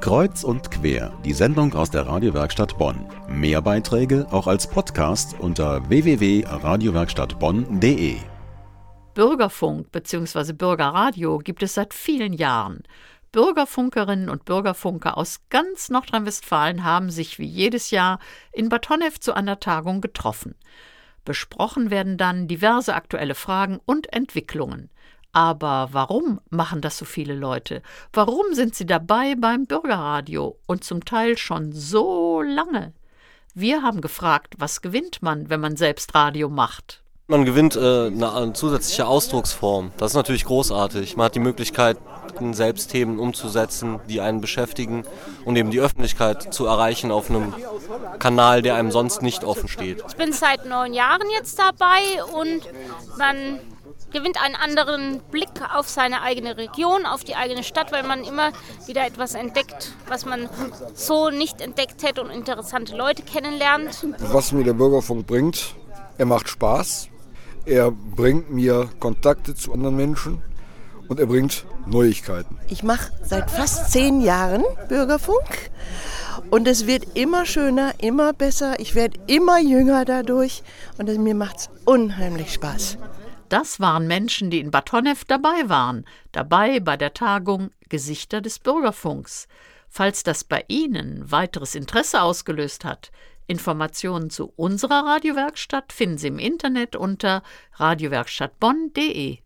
Kreuz und quer, die Sendung aus der Radiowerkstatt Bonn. Mehr Beiträge auch als Podcast unter www.radiowerkstattbonn.de. Bürgerfunk bzw. Bürgerradio gibt es seit vielen Jahren. Bürgerfunkerinnen und Bürgerfunker aus ganz Nordrhein-Westfalen haben sich wie jedes Jahr in Bad Honnef zu einer Tagung getroffen. Besprochen werden dann diverse aktuelle Fragen und Entwicklungen. Aber warum machen das so viele Leute? Warum sind sie dabei beim Bürgerradio und zum Teil schon so lange? Wir haben gefragt, was gewinnt man, wenn man selbst Radio macht? Man gewinnt äh, eine, eine, zusätzliche Ausdrucksform. Das ist natürlich großartig. Man hat die Möglichkeit, selbst Themen umzusetzen, die einen beschäftigen und eben die Öffentlichkeit zu erreichen auf einem Kanal, der einem sonst nicht offen steht. Ich bin seit neun Jahren jetzt dabei und man gewinnt einen anderen Blick auf seine eigene Region, auf die eigene Stadt, weil man immer wieder etwas entdeckt, was man so nicht entdeckt hätte und interessante Leute kennenlernt. Was mir der Bürgerfunk bringt, er macht Spaß, er bringt mir Kontakte zu anderen Menschen und er bringt Neuigkeiten. Ich mache seit fast zehn Jahren Bürgerfunk und es wird immer schöner, immer besser. Ich werde immer jünger dadurch und es, mir macht es unheimlich Spaß. Das waren Menschen, die in Bad Honnef dabei waren, dabei bei der Tagung Gesichter des Bürgerfunks. Falls das bei Ihnen weiteres Interesse ausgelöst hat, Informationen zu unserer Radiowerkstatt finden Sie im Internet unter radiowerkstattbonn.de.